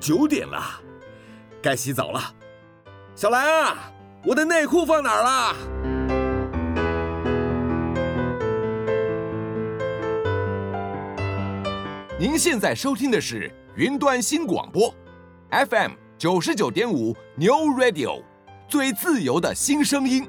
九点了，该洗澡了。小兰啊，我的内裤放哪儿了？您现在收听的是云端新广播，FM 九十九点五 New Radio，最自由的新声音。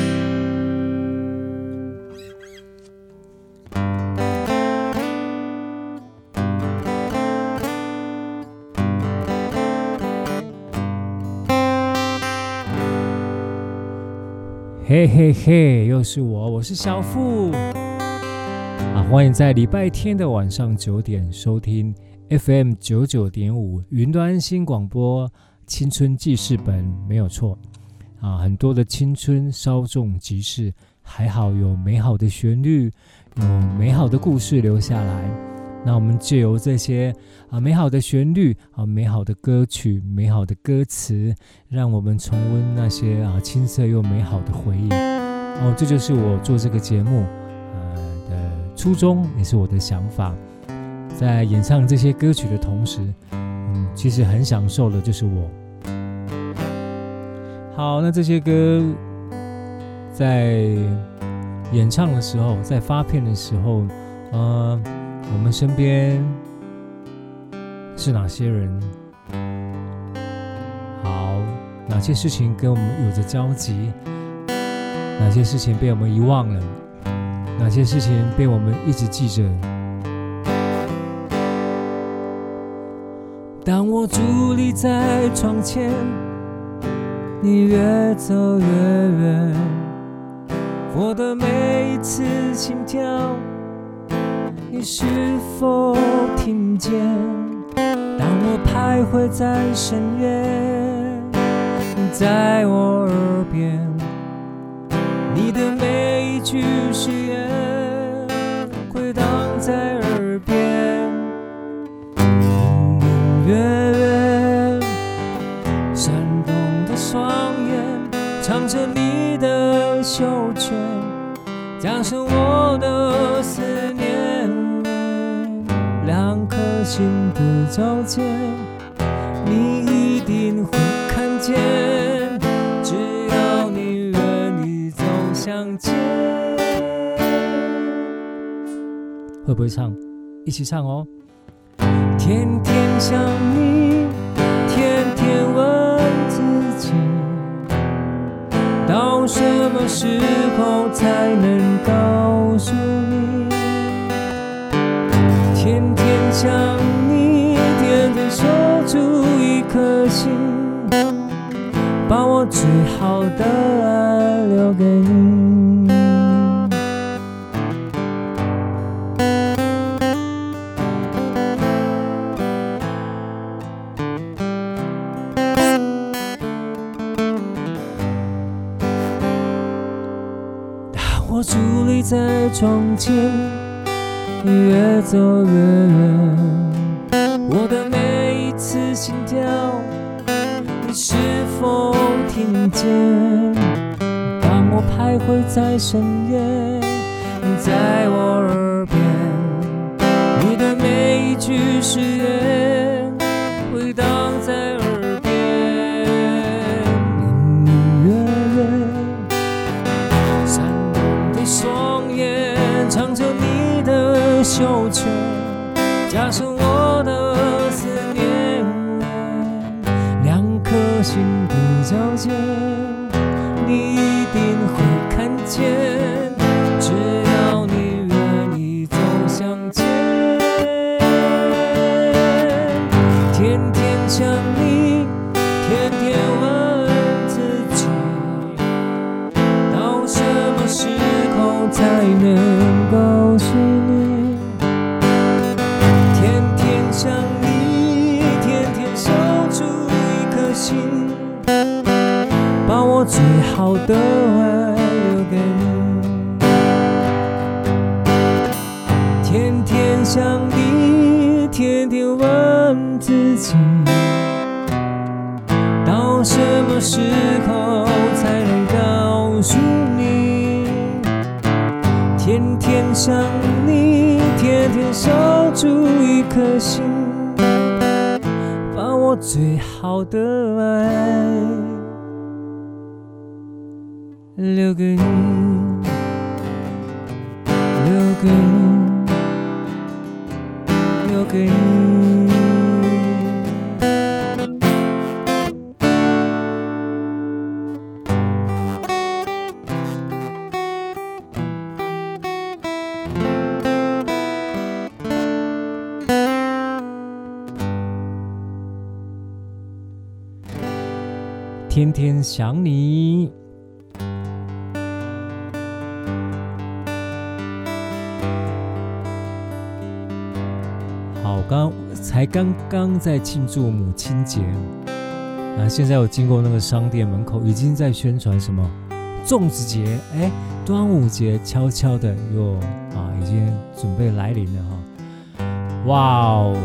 嘿嘿嘿，又是我，我是小富啊！欢迎在礼拜天的晚上九点收听 FM 九九点五云端新广播青春记事本，没有错啊！很多的青春稍纵即逝，还好有美好的旋律，有美好的故事留下来。那我们借由这些啊美好的旋律啊美好的歌曲美好的歌词，让我们重温那些啊青涩又美好的回忆。哦，这就是我做这个节目呃的初衷，也是我的想法。在演唱这些歌曲的同时，嗯，其实很享受的就是我。好，那这些歌在演唱的时候，在发片的时候，呃。我们身边是哪些人？好，哪些事情跟我们有着交集？哪些事情被我们遗忘了？哪些事情被我们一直记着？当我伫立在窗前，你越走越远，我的每一次心跳。你是否听见？当我徘徊在深渊，在我耳边，你的每一句誓言回荡在耳边。隐隐约约，闪动的双眼，藏着你的羞怯，加深我的思念。心的交界，你一定会看见。只要你愿意走向前，会不会唱？一起唱哦！天天想你，天天问自己，到什么时候才能告在窗前。你越走越远，我的每一次心跳，你是否听见？当我徘徊在深夜，你在我耳边，你的每一句誓言天天想你。好刚才刚刚在庆祝母亲节啊！现在我经过那个商店门口，已经在宣传什么粽子节，哎，端午节悄悄的又啊，已经准备来临了哈！哇哦！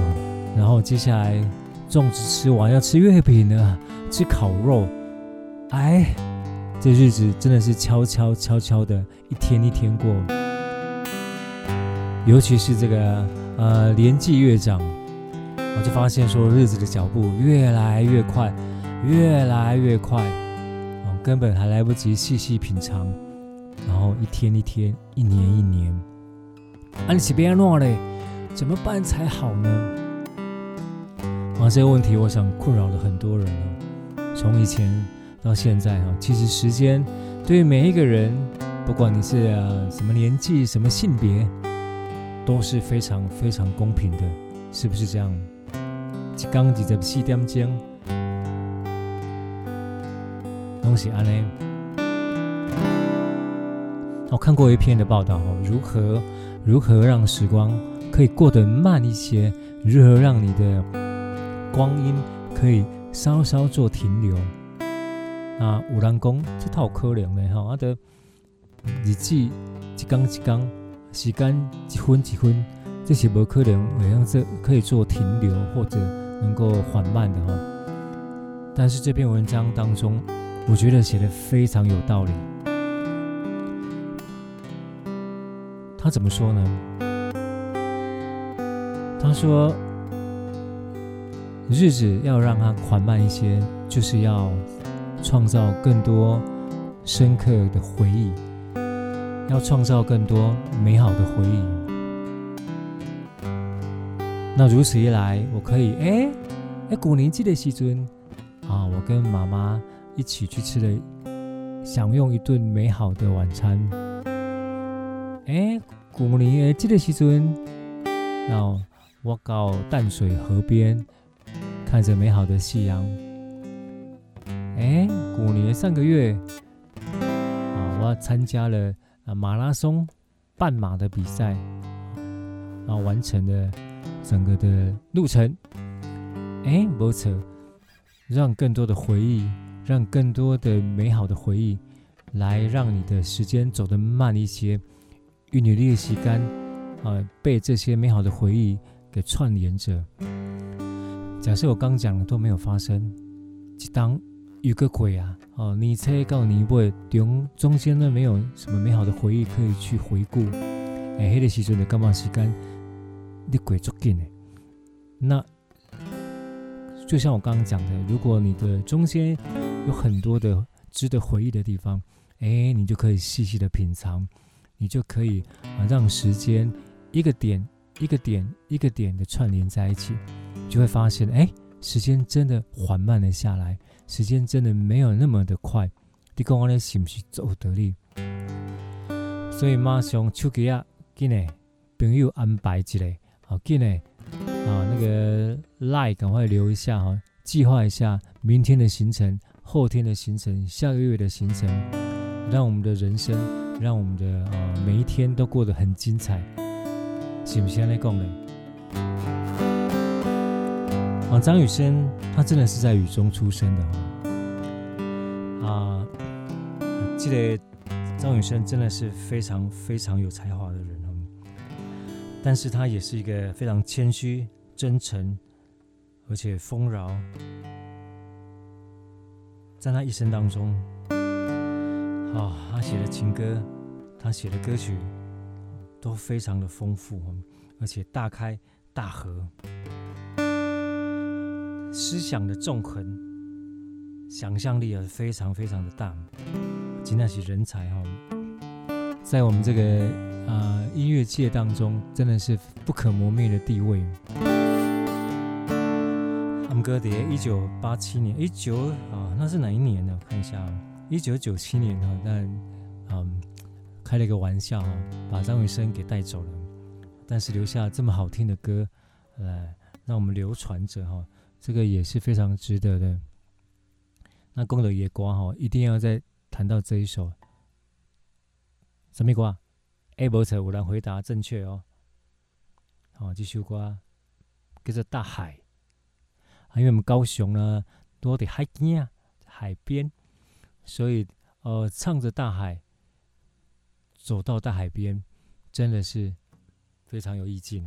然后接下来粽子吃完要吃月饼呢，吃烤肉，哎，这日子真的是悄悄悄悄的一天一天过，尤其是这个。呃，年纪越长，我就发现说，日子的脚步越来越快，越来越快，哦，根本还来不及细细品尝，然后一天一天，一年一年，啊，你是别弄嘞，怎么办才好呢？啊，这个问题，我想困扰了很多人了，从以前到现在哈，其实时间对于每一个人，不管你是什么年纪、什么性别。都是非常非常公平的，是不是这样？一刚二十四点钟，东西安呢？我看过一篇的报道哦，如何如何让时光可以过得慢一些，如何让你的光阴可以稍稍做停留。啊，有人讲这套可怜的哈，他的日子一刚一刚。时间一分一分，这是不可能，好像这可以做停留或者能够缓慢的哈。但是这篇文章当中，我觉得写的非常有道理。他怎么说呢？他说，日子要让它缓慢一些，就是要创造更多深刻的回忆。要创造更多美好的回忆。那如此一来，我可以哎哎，古年纪的时尊啊，我跟妈妈一起去吃了，享用一顿美好的晚餐。哎，古年纪的时阵，然后我到淡水河边，看着美好的夕阳。哎，古年上个月啊，我参加了。啊，马拉松半马的比赛，然后完成了整个的路程。哎，没错，让更多的回忆，让更多的美好的回忆，来让你的时间走得慢一些，与你的时间啊，被这些美好的回忆给串联着。假设我刚讲的都没有发生，就当。有个鬼啊！哦，你猜告你不会中中间呢，没有什么美好的回忆可以去回顾。哎，那个时阵的干嘛时间？你鬼足紧呢？那就像我刚刚讲的，如果你的中间有很多的值得回忆的地方，哎，你就可以细细的品尝，你就可以啊让时间一个点一个点一个点的串联在一起，就会发现，哎，时间真的缓慢了下来。时间真的没有那么的快，你讲我咧是不是走得力？所以马上手机啊，给呢朋友安排一下，好给呢啊那个 line 赶快留一下哈，计划一下明天的行程、后天的行程、下个月的行程，让我们的人生，让我们的啊每一天都过得很精彩，是不是这样讲呢？啊，张雨生，他真的是在雨中出生的啊！记得张雨生真的是非常非常有才华的人哦，但是他也是一个非常谦虚、真诚，而且丰饶。在他一生当中，啊，他写的情歌，他写的歌曲都非常的丰富，而且大开大合，思想的纵横，想象力也非常非常的大。真的是人才哈，在我们这个啊、呃、音乐界当中，真的是不可磨灭的地位。他们歌碟一九八七年，一九啊，那是哪一年呢？我看一下，一九九七年哈，但嗯，开了一个玩笑哈，把张雨生给带走了，但是留下这么好听的歌来让我们流传着哈，这个也是非常值得的。那功德爷瓜哈，一定要在。谈到这一首什么歌？哎，没错，有人回答正确哦。好，这首歌叫做《大海》，因为我们高雄呢多的海边啊，海边，所以呃，唱着大海，走到大海边，真的是非常有意境。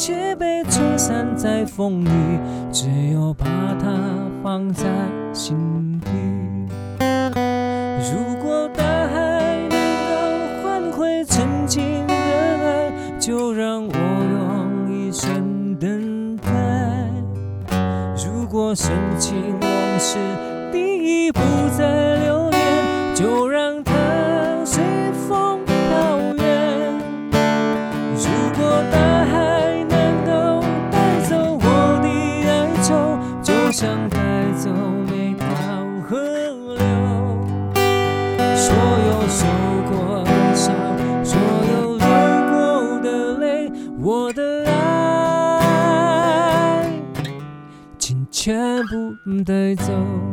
却被吹散在风里，只有把它放在心底。如果大海能够换回曾经的爱，就让我用一生等待。如果深情往事你已不再留恋，就让全部带走。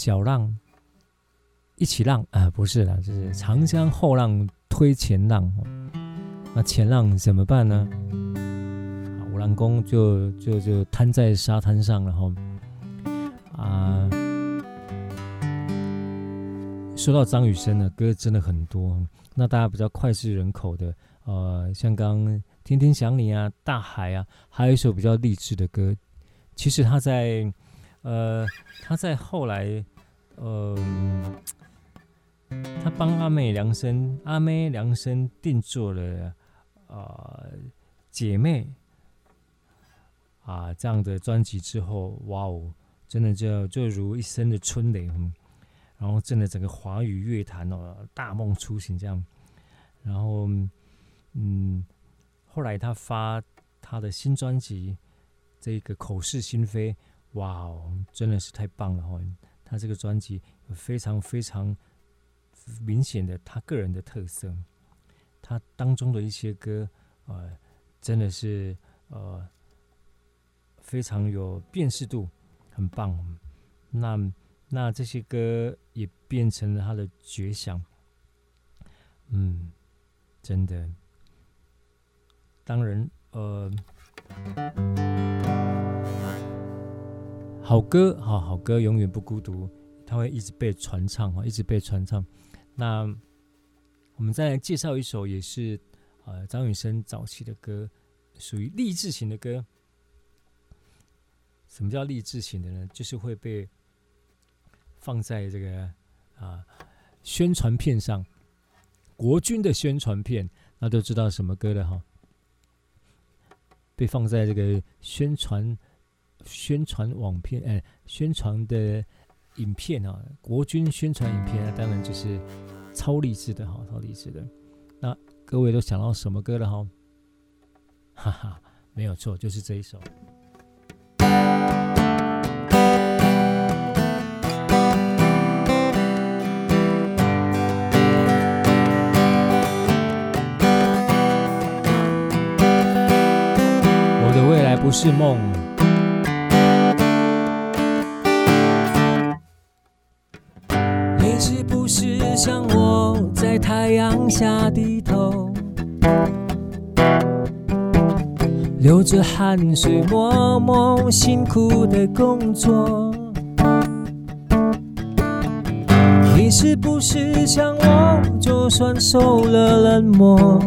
小浪一起浪啊，不是啦，就是长江后浪推前浪。那前浪怎么办呢？五郎公就就就瘫在沙滩上，然后啊，说到张雨生的歌真的很多。那大家比较脍炙人口的，呃，像刚刚《天天想你》啊，《大海》啊，还有一首比较励志的歌。其实他在，呃，他在后来，呃，他帮阿妹量身，阿妹量身定做了，呃，姐妹啊这样的专辑之后，哇哦，真的就就如一声的春雷。然后，真的整个华语乐坛哦，大梦初醒这样。然后，嗯，后来他发他的新专辑，这个口是心非，哇哦，真的是太棒了哦！他这个专辑有非常非常明显的他个人的特色，他当中的一些歌，呃，真的是呃非常有辨识度，很棒。那。那这些歌也变成了他的绝响，嗯，真的。当然，呃，好歌，好好歌永远不孤独，它会一直被传唱啊，一直被传唱。那我们再来介绍一首，也是呃张雨生早期的歌，属于励志型的歌。什么叫励志型的呢？就是会被。放在这个啊宣传片上，国军的宣传片，那都知道什么歌了哈。被放在这个宣传宣传网片，哎，宣传的影片啊，国军宣传影片，那当然就是超励志的哈，超励志的。那各位都想到什么歌了哈？哈哈，没有错，就是这一首。我的未来不是梦，是像我在太阳下低头，流着汗水默默辛苦的工作？你是不是像我，就算受了冷漠？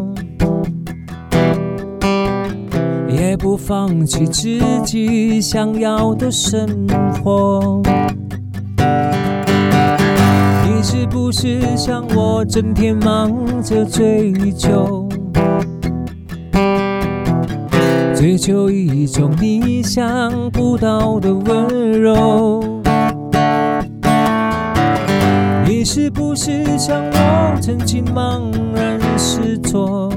也不放弃自己想要的生活。你是不是像我，整天忙着追求，追求一种你想不到的温柔？你是不是像我，曾经茫然失措？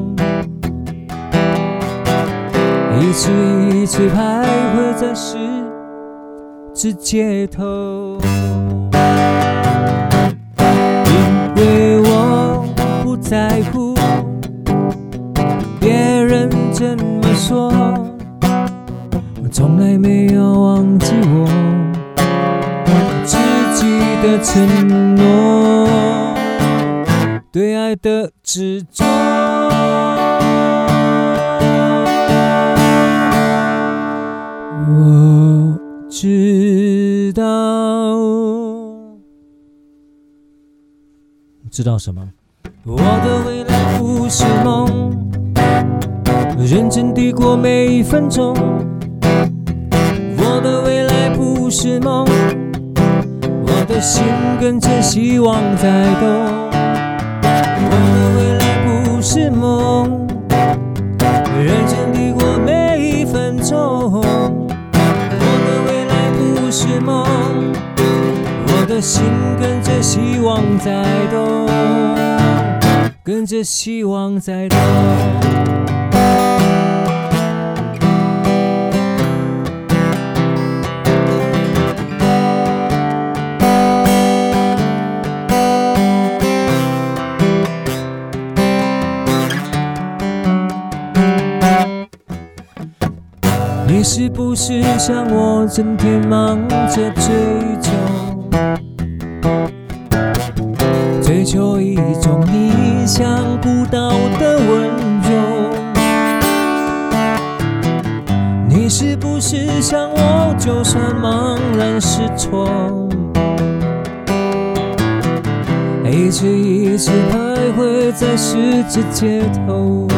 一次一次徘徊在十字街头，在乎别人怎么说。我从来没有忘记我自己的承诺。对爱的执着。我知道。知道什么？我的未来不是梦，认真地过每一分钟。我的未来不是梦，我的心跟着希望在动。我的未来不是梦，认真地过每一分钟。我的未来不是梦，我的心跟着希望在动，跟着希望在动。是不是像我整天忙着追求，在十字街头？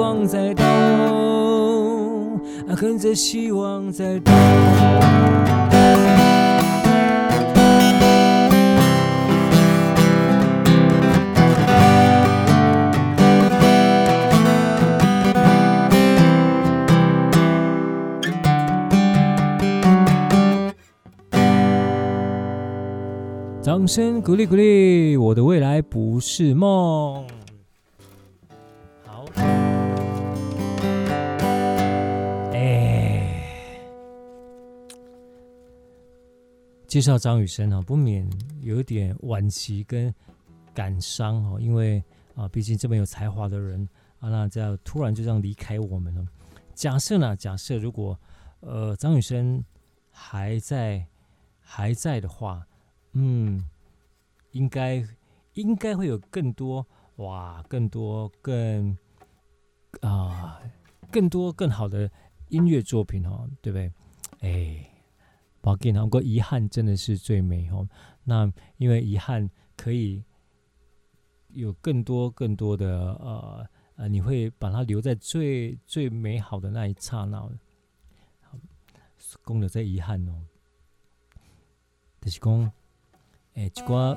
望在动，啊，跟着希望在动。掌声鼓励鼓励，我的未来不是梦。介绍张雨生啊，不免有一点惋惜跟感伤哦，因为啊，毕竟这么有才华的人啊，那这样突然就这样离开我们了。假设呢，假设如果呃张雨生还在还在的话。嗯，应该应该会有更多哇，更多更啊，更多更好的音乐作品哦，对不对？哎，不过不过遗憾真的是最美哦。那因为遗憾可以有更多更多的呃呃，你会把它留在最最美好的那一刹那。好，讲到这遗憾哦，就是讲。诶，一寡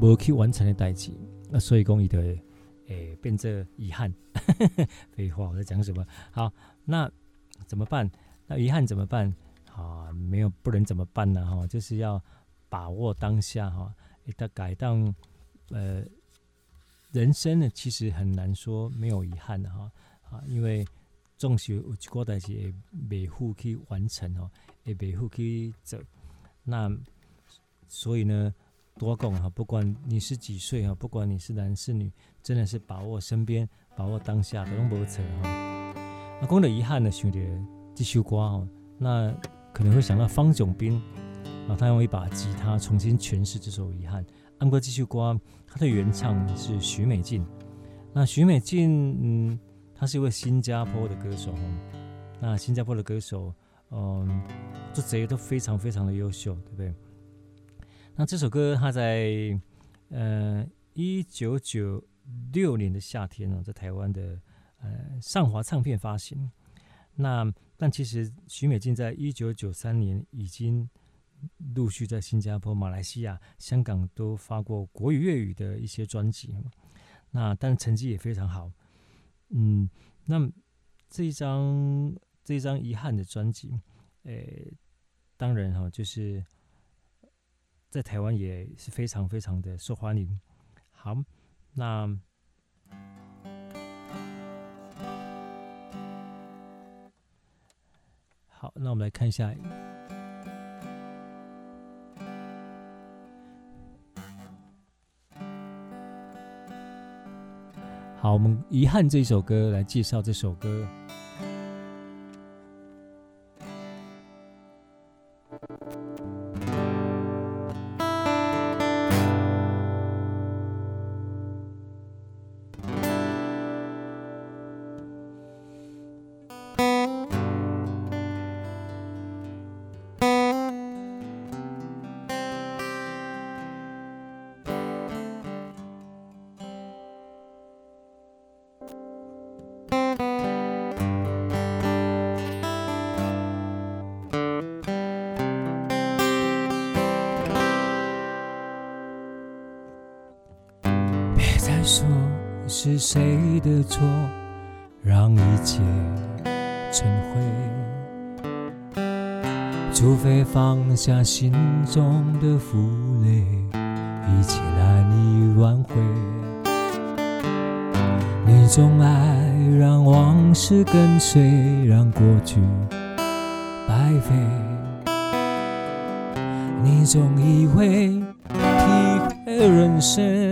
无去完成的代志，那所以讲伊就诶变这遗憾。废话，我在讲什么？好，那怎么办？那遗憾怎么办？啊，没有不能怎么办呢？哈，就是要把握当下哈。一旦改当呃，人生呢，其实很难说没有遗憾的哈。啊，因为总是有一寡代志会未赴去完成哦，会未赴去走那。所以呢，多讲哈，不管你是几岁哈，不管你是男是女，真的是把握身边，把握当下，都拢无错哈。啊，讲到遗憾呢，想到这首歌哦，那可能会想到方炯斌啊，他用一把吉他重新诠释这首遗憾。按过这首歌，他的原唱是许美静。那许美静，嗯，他是一位新加坡的歌手。那新加坡的歌手，嗯，这些都非常非常的优秀，对不对？那这首歌，它在呃一九九六年的夏天呢，在台湾的呃上华唱片发行。那但其实许美静在一九九三年已经陆续在新加坡、马来西亚、香港都发过国语、粤语的一些专辑。那但成绩也非常好。嗯，那这一张这一张遗憾的专辑，诶，当然哈，就是在台湾也是非常非常的受欢迎。好，那好，那我们来看一下。好，我们遗憾这首歌来介绍这首歌。是谁的错，让一切成灰？除非放下心中的负累，一切难以挽回。你总爱让往事跟随，让过去白费。你总以为体会人生，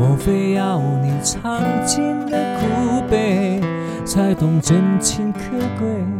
莫非要你尝尽了苦悲，才懂真情可贵？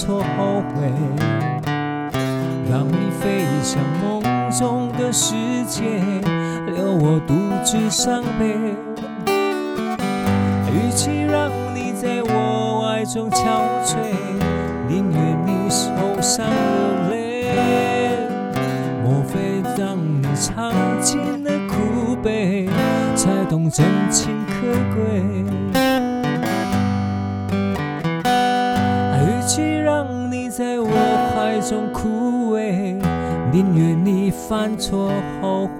错后悔，让你飞向梦中的世界，留我独自伤悲。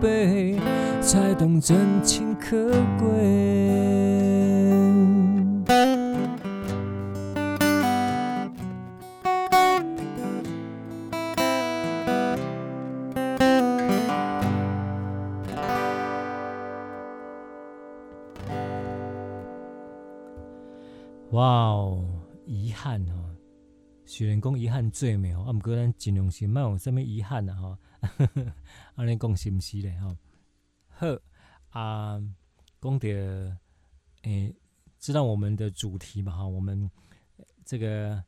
悲，才懂真情可贵？哇哦，遗憾哦，虽然讲遗憾最美哦，啊，不过咱尽量是莫有啥物遗憾呐哈，安尼讲是毋是咧吼？好啊，讲到诶，知道我们的主题嘛哈，我们这个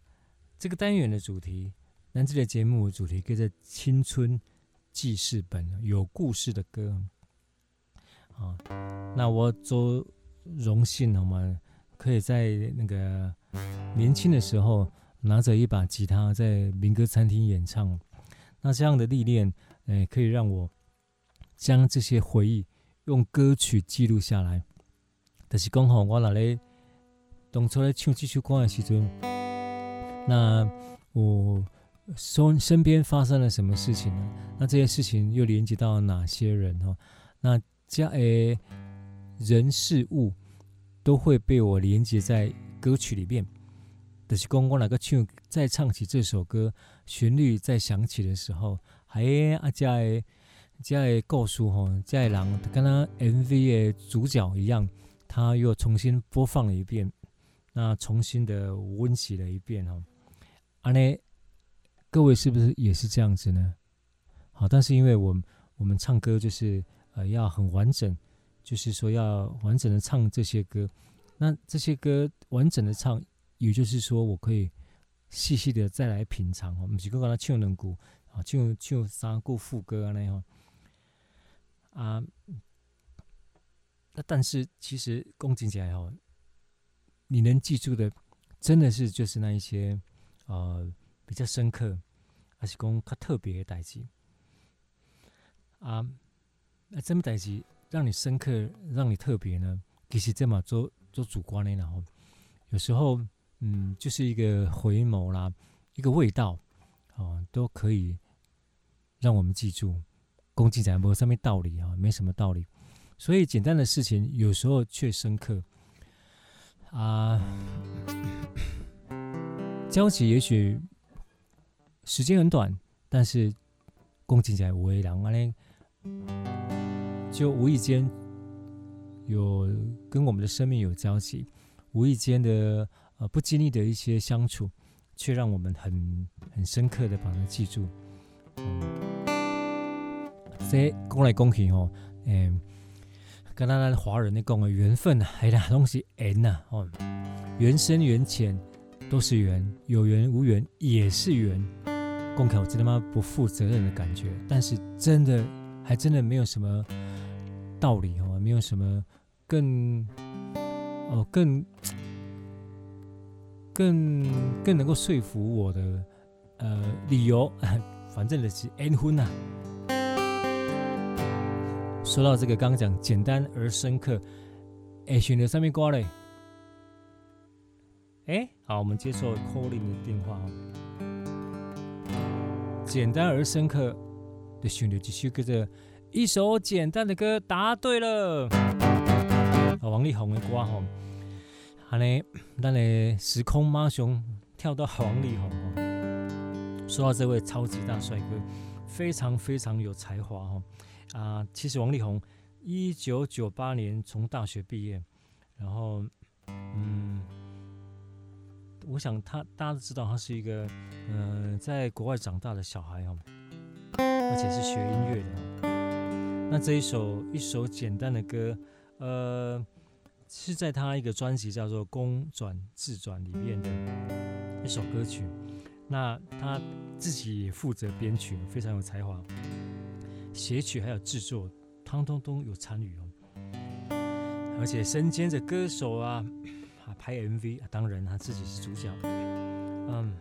这个单元的主题，那这个节目的主题叫做《青春记事本》，有故事的歌。啊，那我做荣幸，我们可以在那个年轻的时候拿着一把吉他在民歌餐厅演唱。那这样的历练，哎，可以让我将这些回忆用歌曲记录下来。就是讲吼，我哪里当初来唱这首歌的时阵，那我身身边发生了什么事情呢？那这些事情又连接到哪些人？哈，那这诶人事物都会被我连接在歌曲里面。就是讲我哪个唱再唱起这首歌，旋律在响起的时候，还啊这诶这诶故事吼，这诶人跟他 MV 的主角一样。他又重新播放了一遍，那重新的温习了一遍哦。啊，呢，各位是不是也是这样子呢？好，但是因为我们我们唱歌就是呃要很完整，就是说要完整的唱这些歌。那这些歌完整的唱，也就是说我可以细细的再来品尝哦。不是讲刚才唱两句啊，唱唱三句副歌啊那样啊。那但是其实讲真起来吼，你能记住的，真的是就是那一些呃比较深刻，还是讲较特别的代志啊？那什么代志让你深刻，让你特别呢？其实这么做做主观的，然后有时候嗯，就是一个回眸啦，一个味道哦，都可以让我们记住。恭敬起来没有什么道理啊，没什么道理。所以简单的事情有时候却深刻啊，交集也许时间很短，但是恭敬起来为然呢，就无意间有跟我们的生命有交集，无意间的呃不经意的一些相处，却让我们很很深刻的把它记住。所以讲来讲去哦，嗯。跟咱咱华人的讲的缘分呐，哎呀，东西缘呐，哦，缘深缘浅都是缘，有缘无缘也是缘。讲起来我真他妈不负责任的感觉，但是真的还真的没有什么道理哦，没有什么更哦更更更能够说服我的呃理由，反正就是缘分呐。说到这个，刚刚讲简单而深刻，哎，选择上面挂嘞，哎，好，我们接受 calling 的电话哦。简单而深刻的旋律，继续跟着一首简单的歌，答对了。啊，王力宏的歌吼，好嘞，咱的时空马上跳到王力宏。说到这位超级大帅哥，非常非常有才华哈。啊，其实王力宏一九九八年从大学毕业，然后，嗯，我想他大家都知道他是一个，嗯、在国外长大的小孩哦，而且是学音乐的。那这一首一首简单的歌，呃，是在他一个专辑叫做《公转自转》里面的一首歌曲。那他自己也负责编曲，非常有才华。写曲还有制作，汤通通有参与哦，而且身兼着歌手啊，啊拍 MV，当然他自己是主角。嗯，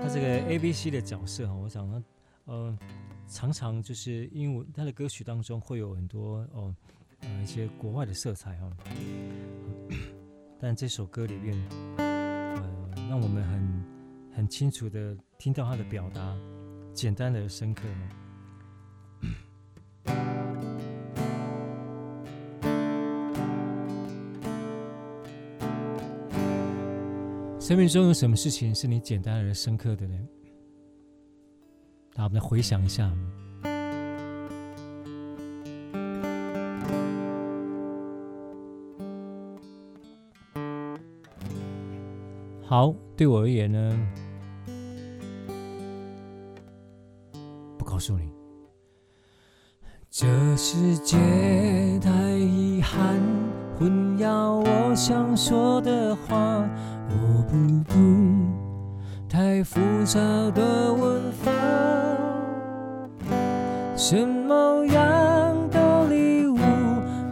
他这个 ABC 的角色哈，我想呢，呃，常常就是因为他的歌曲当中会有很多哦，一些国外的色彩哈。但这首歌里面，呃，让我们很很清楚的听到他的表达，简单的深刻。生命中有什么事情是你简单而深刻的呢？那我们来回想一下。好，对我而言呢，不告诉你。这世界太遗憾。混淆我想说的话。我不懂太复杂的文法，什么样的礼物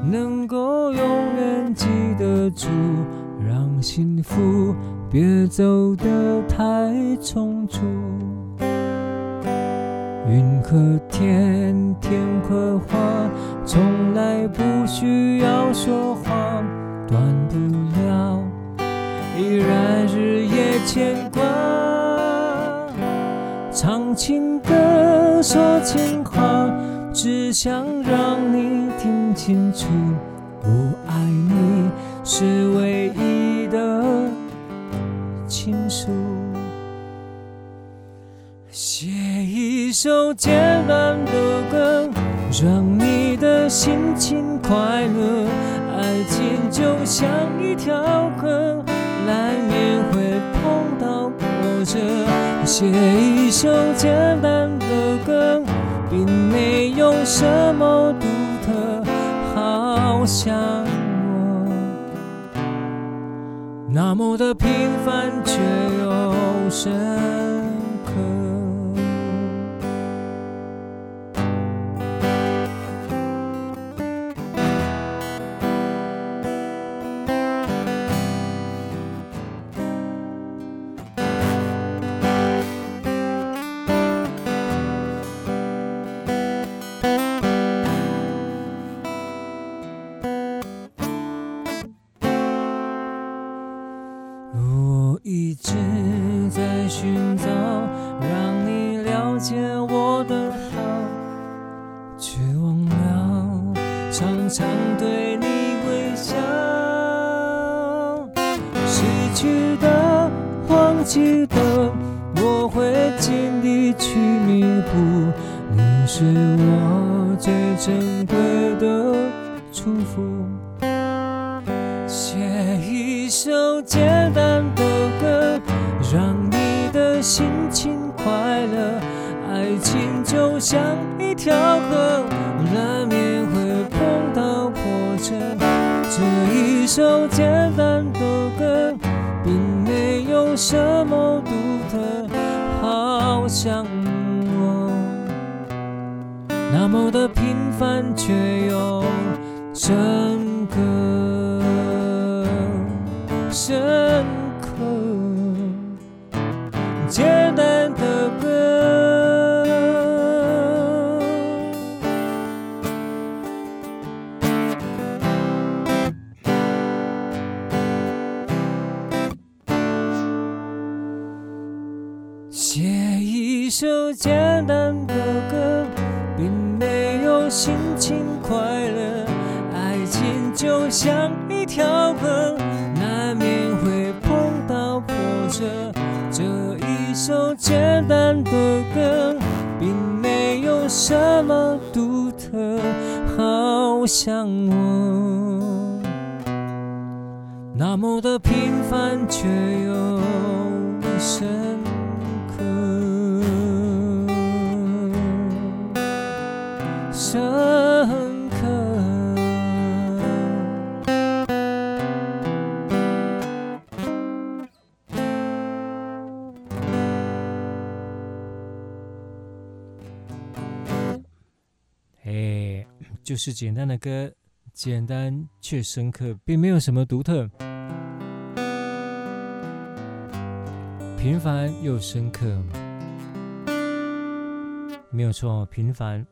能够永远记得住？让幸福别走得太匆促。云和天，天和花，从来不需要说话，断不了，依然日夜牵挂。唱情歌，说情话，只想让你听清楚，我爱你是简单的歌让你的心情快乐爱情就像一条河难免会碰到波折写一首简单的歌并没有什么独特好想那么的平凡却又深。心情快乐。爱情就像一条河，难免会碰到波折。这一首简单的歌，并没有什么独特，好像我那么的平凡却又深。深刻。哎就是简单的歌，简单却深刻，并没有什么独特。平凡又深刻，没有错。平凡，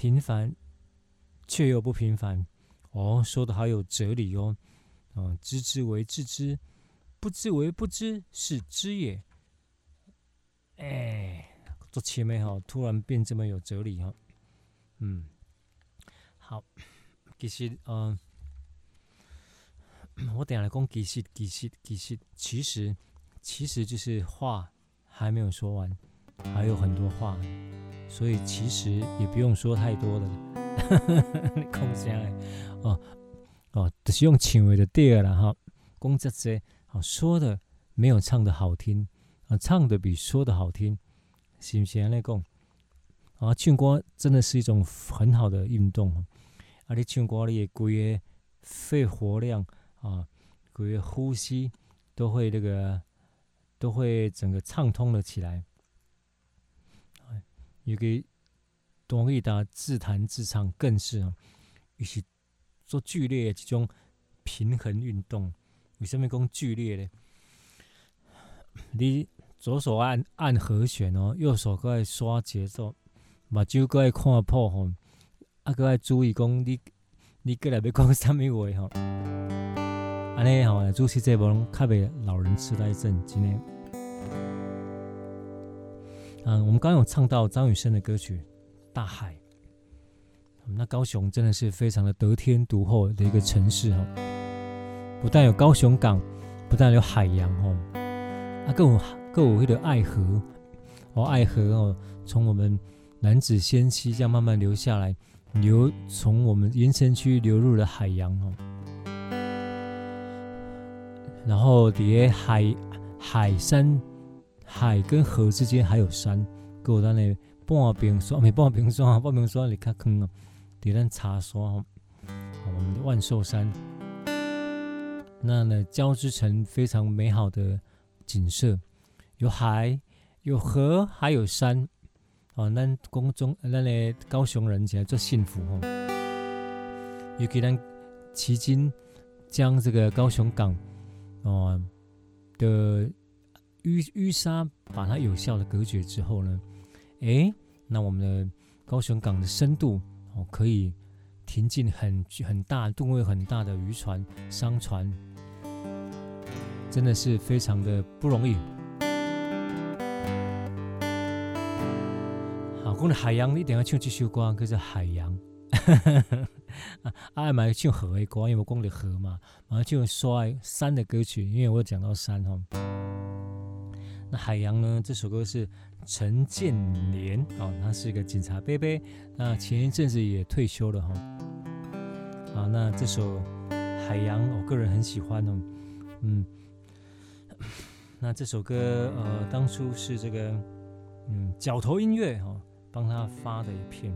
平凡却又不平凡。哦，说的好有哲理哦。哦，知之为知之，不知为不知，是知也。哎，这前面哈，突然变这么有哲理哈。嗯。好，其实，嗯、呃，我等下来讲，其实，其实，其实，其实，其实就是话还没有说完，还有很多话，所以其实也不用说太多了。你讲啥嘞？哦哦，就是用唱的就对了哈。讲这些，啊说的没有唱的好听啊，唱的比说的好听，行不行？来讲啊，唱歌真的是一种很好的运动。啊！你唱歌，你的规个肺活量啊，各位呼吸都会那个都会整个畅通了起来。有个多益达自弹自唱更是啊，与其做剧烈的这种平衡运动，为什么讲剧烈呢？你左手按按和弦哦，右手搁爱刷节奏，目睭搁爱看谱吼，啊搁爱注意讲你你过来要讲啥物话吼，安尼吼主持这帮较袂老人痴呆症，真的。嗯，我们刚刚有唱到张雨生的歌曲《大海》，那高雄真的是非常的得天独厚的一个城市哈，不但有高雄港，不但有海洋哦，啊，更有更有那个爱河哦，爱河哦，从我们楠梓仙溪这样慢慢流下来，流从我们盐埕区流入了海洋哦，然后底下海海山。海跟河之间还有山，跟我那里半边山，没半冰山，半冰山里较坑啊，底咱茶山，我们的万寿山，那呢交织成非常美好的景色，有海，有河，还有山，哦，咱宫中，咱的高雄人起来最幸福哦，尤其咱迄今将这个高雄港，哦的。淤淤沙把它有效的隔绝之后呢，诶，那我们的高雄港的深度哦，可以停进很很大、吨位很大的渔船、商船，真的是非常的不容易。好，讲到海洋，你等下唱这首歌，叫做《海洋》。啊，爱买唱河的歌，因为我讲的河嘛，马上就说山的歌曲，因为我讲到山哈。那海洋呢？这首歌是陈建年哦，他是一个警察伯伯，那前一阵子也退休了哈。好，那这首海洋，我个人很喜欢哦。嗯，那这首歌呃，当初是这个嗯角头音乐哈帮他发的一片。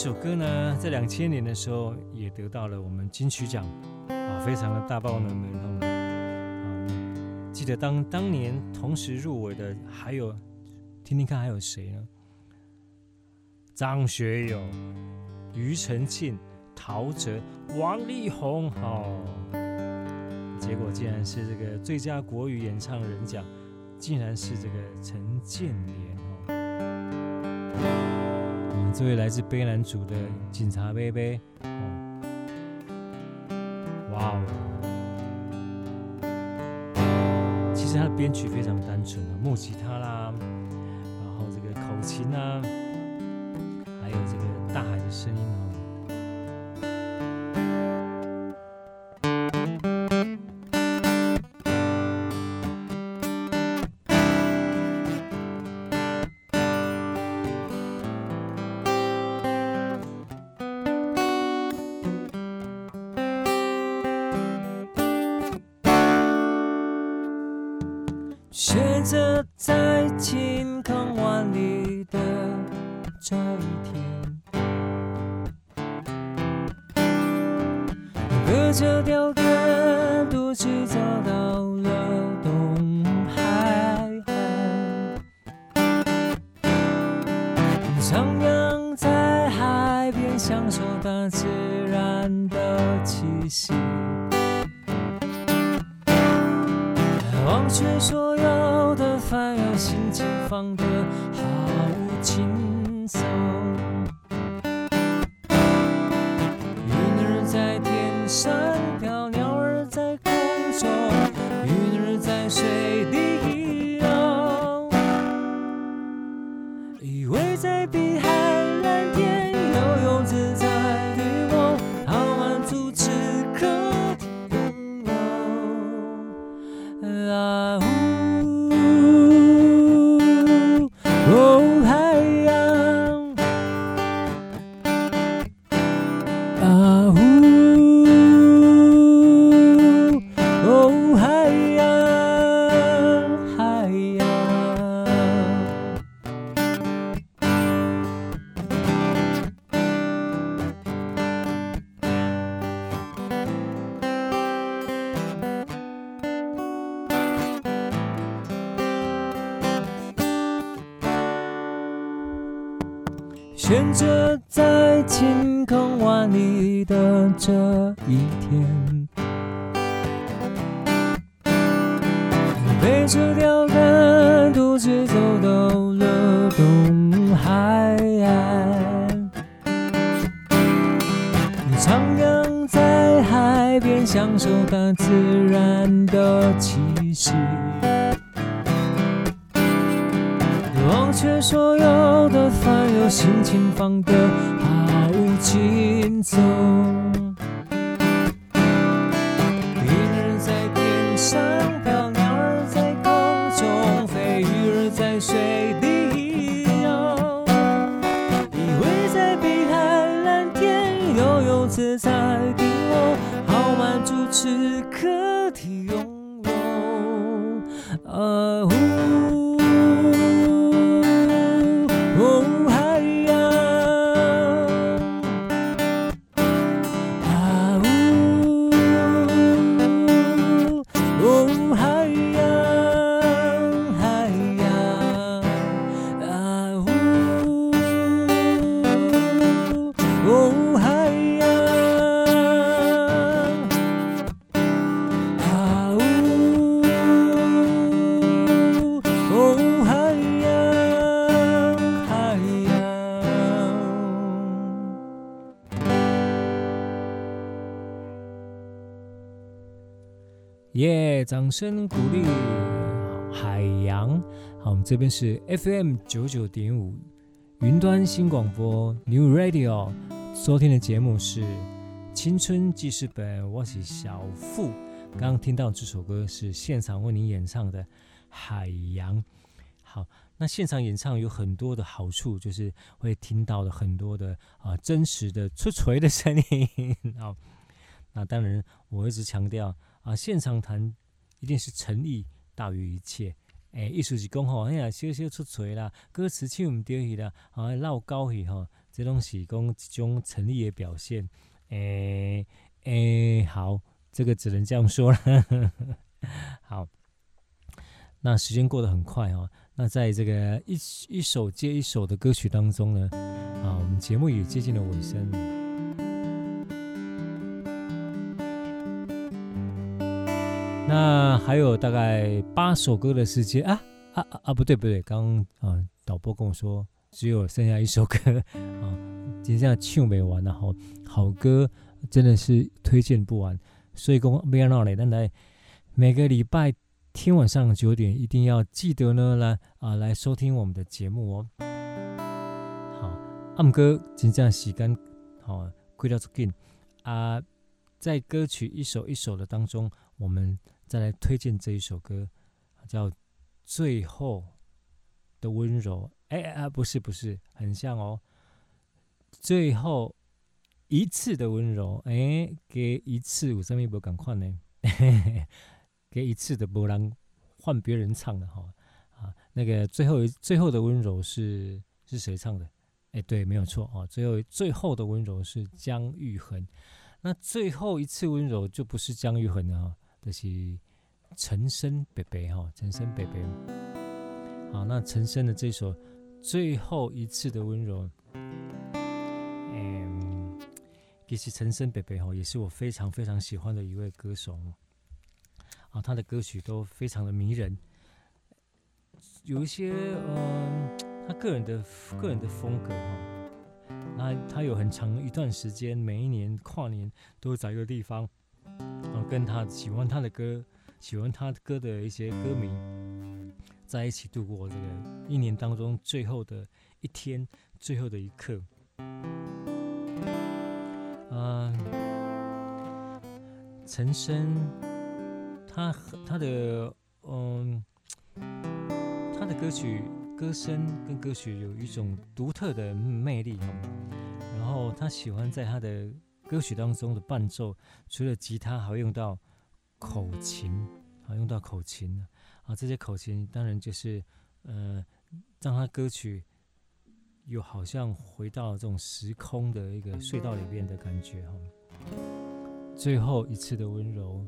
这首歌呢，在两千年的时候也得到了我们金曲奖啊，非常的大爆冷门。嗯，记得当当年同时入围的还有，听听看还有谁呢？张学友、庾澄庆、陶喆、王力宏，哦，结果竟然是这个最佳国语演唱人奖，竟然是这个陈建年。这位来自卑南族的警察贝贝，哦，哇哦！其实他的编曲非常单纯啊，木吉他啦，然后这个口琴啊，还有这个大海的声音啊。掌声鼓励海洋。好，我们这边是 FM 九九点五云端新广播 New Radio，收听的节目是《青春记事本》，我是小富。刚刚听到这首歌是现场为您演唱的《海洋》。好，那现场演唱有很多的好处，就是会听到了很多的啊真实的出锤的声音。好，那当然我一直强调。啊，现场弹一定是诚意大于一切。诶，意思是讲吼，哎呀，小小出锤啦，歌词唱唔对去啦，啊，绕高去吼，这东西讲一种诚意的表现。诶诶，好，这个只能这样说了。好，那时间过得很快哦。那在这个一一首接一首的歌曲当中呢，啊，我们节目也接近了尾声。那还有大概八首歌的时间啊啊啊啊！不对不对，刚啊导播跟我说只有剩下一首歌啊，今天唱没完了，好好歌真的是推荐不完，所以讲不要闹嘞，但来每个礼拜天晚上九点一定要记得呢来啊来收听我们的节目哦。好，暗歌今天时间好快到出紧啊，在歌曲一首一首的当中，我们。再来推荐这一首歌，叫《最后的温柔》。哎啊，不是不是，很像哦。最后一次的温柔，哎，给一次有什么不赶快呢？给一次的波浪换别人唱的哈啊。那个最后最后的温柔是是谁唱的？哎，对，没有错啊。最后最后的温柔是姜育恒。那最后一次温柔就不是姜育恒的哈。就是陈升伯伯哈，陈升伯伯。好，那陈升的这首《最后一次的温柔》，嗯，其实陈升伯伯哈也是我非常非常喜欢的一位歌手。啊，他的歌曲都非常的迷人，有一些嗯，他个人的个人的风格哈。那他有很长一段时间，每一年跨年都会在一个地方。然后跟他喜欢他的歌，喜欢他歌的一些歌迷在一起度过这个一年当中最后的一天，最后的一刻。嗯，陈升，他他的嗯，他的歌曲歌声跟歌曲有一种独特的魅力，然后他喜欢在他的。歌曲当中的伴奏，除了吉他，还会用到口琴，啊，用到口琴啊，这些口琴当然就是，呃，让他歌曲有好像回到这种时空的一个隧道里面的感觉哈。最后一次的温柔。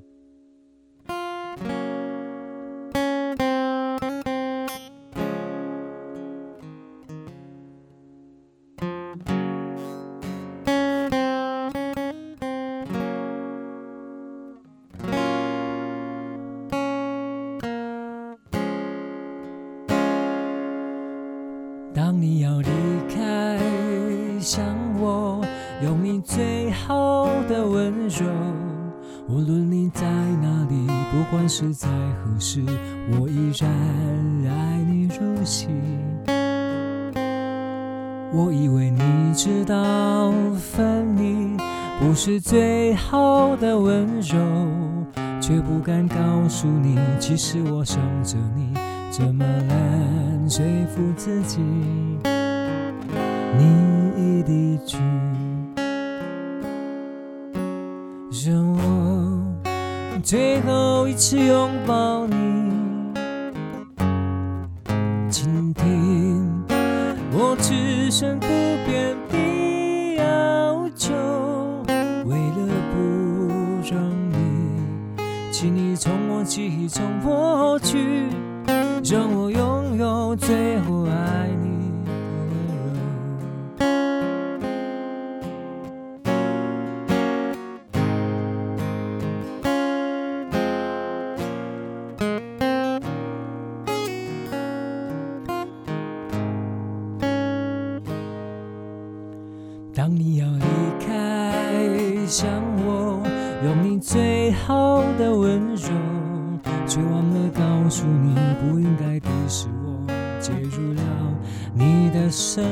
管是在何时，我依然爱你如昔。我以为你知道分离不是最好的温柔，却不敢告诉你，其实我想着你，怎么能说服自己？你已离去。最后一次拥抱你，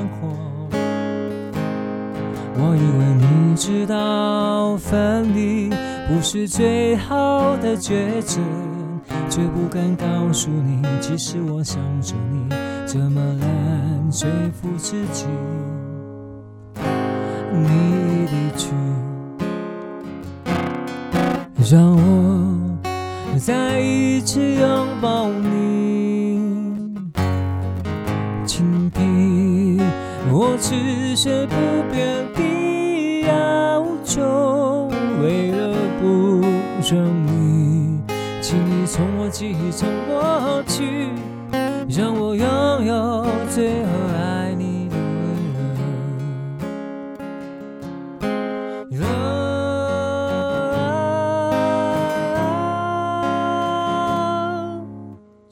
活。我以为你知道分离不是最好的抉择，却不敢告诉你，其实我想着你，怎么能说服自己？你离去，让我再一次拥抱你，此生不变的要求。为了不让你，请你从我记忆中抹去，让我拥有最后爱你的温柔。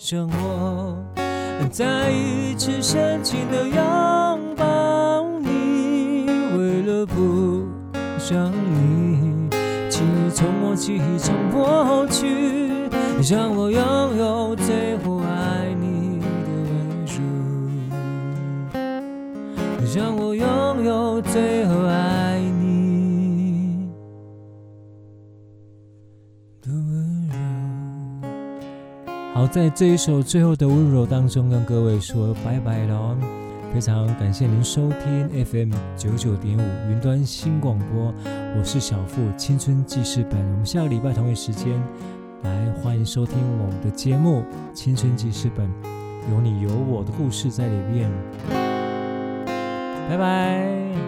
让我再一次深情地拥想你请你从我记忆中抹去，让我拥有最后爱你的温柔，让我拥有最后爱你的温柔。好，在这一首最后的温柔当中，跟各位说拜拜了。非常感谢您收听 FM 九九点五云端新广播，我是小付青春记事本。我们下个礼拜同一时间来欢迎收听我们的节目《青春记事本》，有你有我的故事在里面。拜拜。